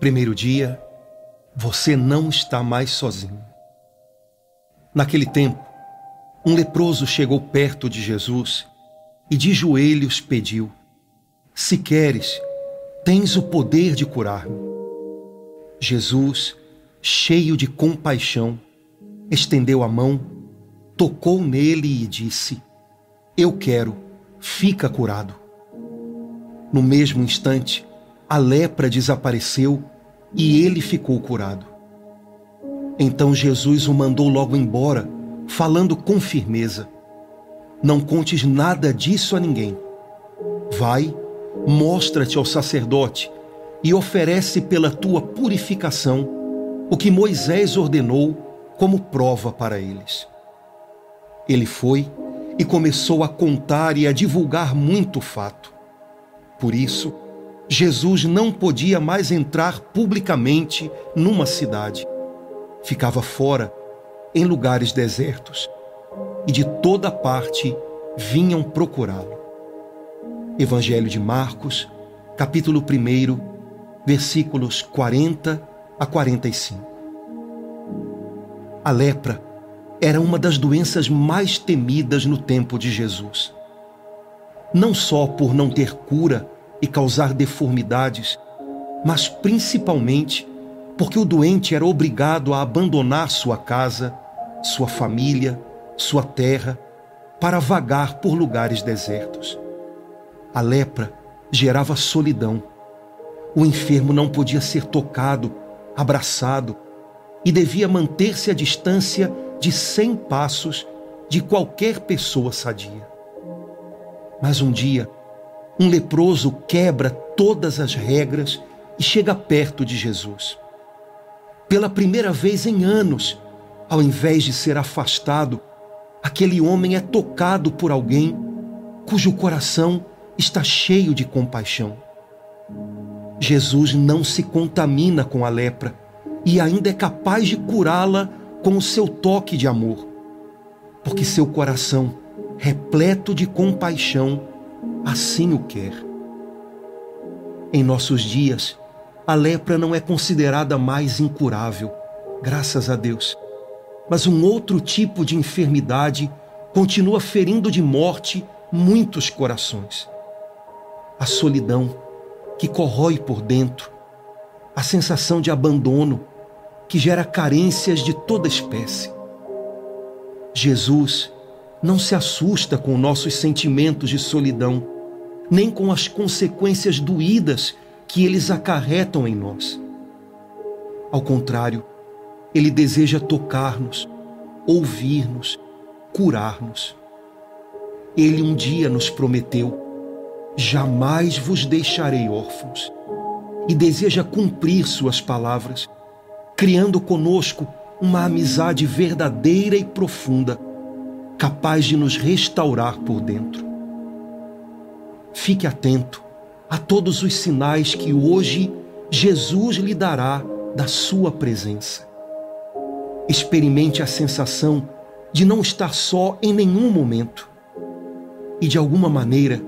Primeiro dia, você não está mais sozinho. Naquele tempo, um leproso chegou perto de Jesus e de joelhos pediu: Se queres, tens o poder de curar-me. Jesus, cheio de compaixão, estendeu a mão, tocou nele e disse: Eu quero, fica curado. No mesmo instante, a lepra desapareceu e ele ficou curado. Então Jesus o mandou logo embora, falando com firmeza: Não contes nada disso a ninguém. Vai, mostra-te ao sacerdote e oferece pela tua purificação o que Moisés ordenou como prova para eles. Ele foi e começou a contar e a divulgar muito fato. Por isso, Jesus não podia mais entrar publicamente numa cidade. Ficava fora, em lugares desertos, e de toda parte vinham procurá-lo. Evangelho de Marcos, capítulo 1, versículos 40 a 45. A lepra era uma das doenças mais temidas no tempo de Jesus. Não só por não ter cura, e causar deformidades, mas principalmente porque o doente era obrigado a abandonar sua casa, sua família, sua terra, para vagar por lugares desertos. A lepra gerava solidão. O enfermo não podia ser tocado, abraçado e devia manter-se à distância de cem passos de qualquer pessoa sadia. Mas um dia, um leproso quebra todas as regras e chega perto de Jesus. Pela primeira vez em anos, ao invés de ser afastado, aquele homem é tocado por alguém cujo coração está cheio de compaixão. Jesus não se contamina com a lepra e ainda é capaz de curá-la com o seu toque de amor, porque seu coração, repleto de compaixão, assim o quer. Em nossos dias, a lepra não é considerada mais incurável, graças a Deus. Mas um outro tipo de enfermidade continua ferindo de morte muitos corações. A solidão, que corrói por dentro, a sensação de abandono, que gera carências de toda espécie. Jesus não se assusta com nossos sentimentos de solidão, nem com as consequências doídas que eles acarretam em nós. Ao contrário, ele deseja tocar-nos, ouvir-nos, curar-nos. Ele um dia nos prometeu: Jamais vos deixarei órfãos. E deseja cumprir suas palavras, criando conosco uma amizade verdadeira e profunda capaz de nos restaurar por dentro. Fique atento a todos os sinais que hoje Jesus lhe dará da sua presença. Experimente a sensação de não estar só em nenhum momento. E de alguma maneira,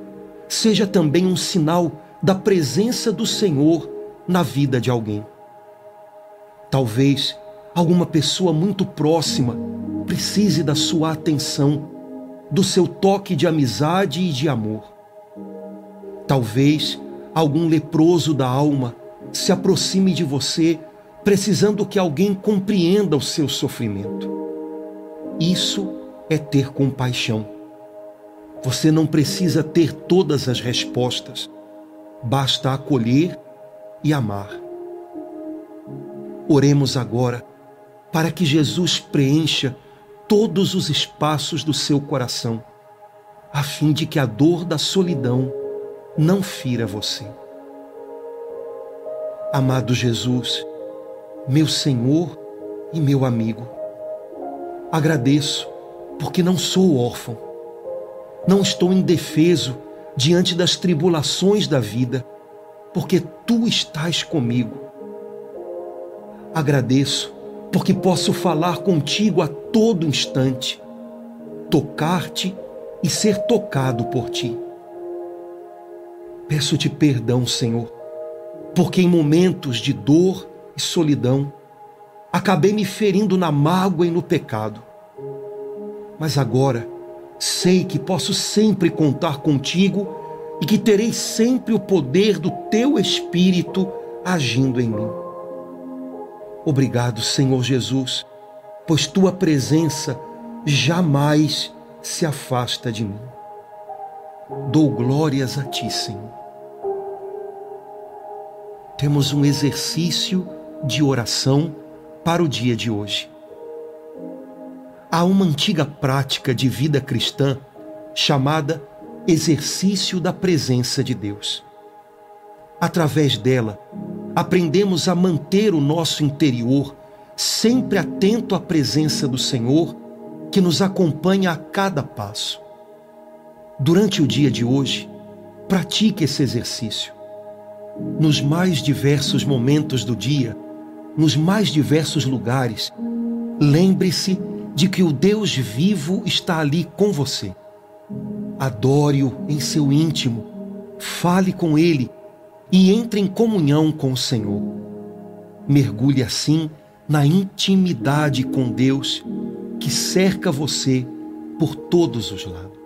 seja também um sinal da presença do Senhor na vida de alguém. Talvez alguma pessoa muito próxima precise da sua atenção, do seu toque de amizade e de amor. Talvez algum leproso da alma se aproxime de você, precisando que alguém compreenda o seu sofrimento. Isso é ter compaixão. Você não precisa ter todas as respostas, basta acolher e amar. Oremos agora para que Jesus preencha todos os espaços do seu coração, a fim de que a dor da solidão não fira você. Amado Jesus, meu Senhor e meu amigo, agradeço porque não sou órfão, não estou indefeso diante das tribulações da vida, porque tu estás comigo. Agradeço porque posso falar contigo a todo instante, tocar-te e ser tocado por ti. Peço-te perdão, Senhor, porque em momentos de dor e solidão acabei me ferindo na mágoa e no pecado. Mas agora sei que posso sempre contar contigo e que terei sempre o poder do teu Espírito agindo em mim. Obrigado, Senhor Jesus, pois tua presença jamais se afasta de mim. Dou glórias a ti, Senhor. Temos um exercício de oração para o dia de hoje. Há uma antiga prática de vida cristã chamada exercício da presença de Deus. Através dela, aprendemos a manter o nosso interior sempre atento à presença do Senhor que nos acompanha a cada passo. Durante o dia de hoje, pratique esse exercício. Nos mais diversos momentos do dia, nos mais diversos lugares, lembre-se de que o Deus vivo está ali com você. Adore-o em seu íntimo, fale com ele e entre em comunhão com o Senhor. Mergulhe assim na intimidade com Deus que cerca você por todos os lados.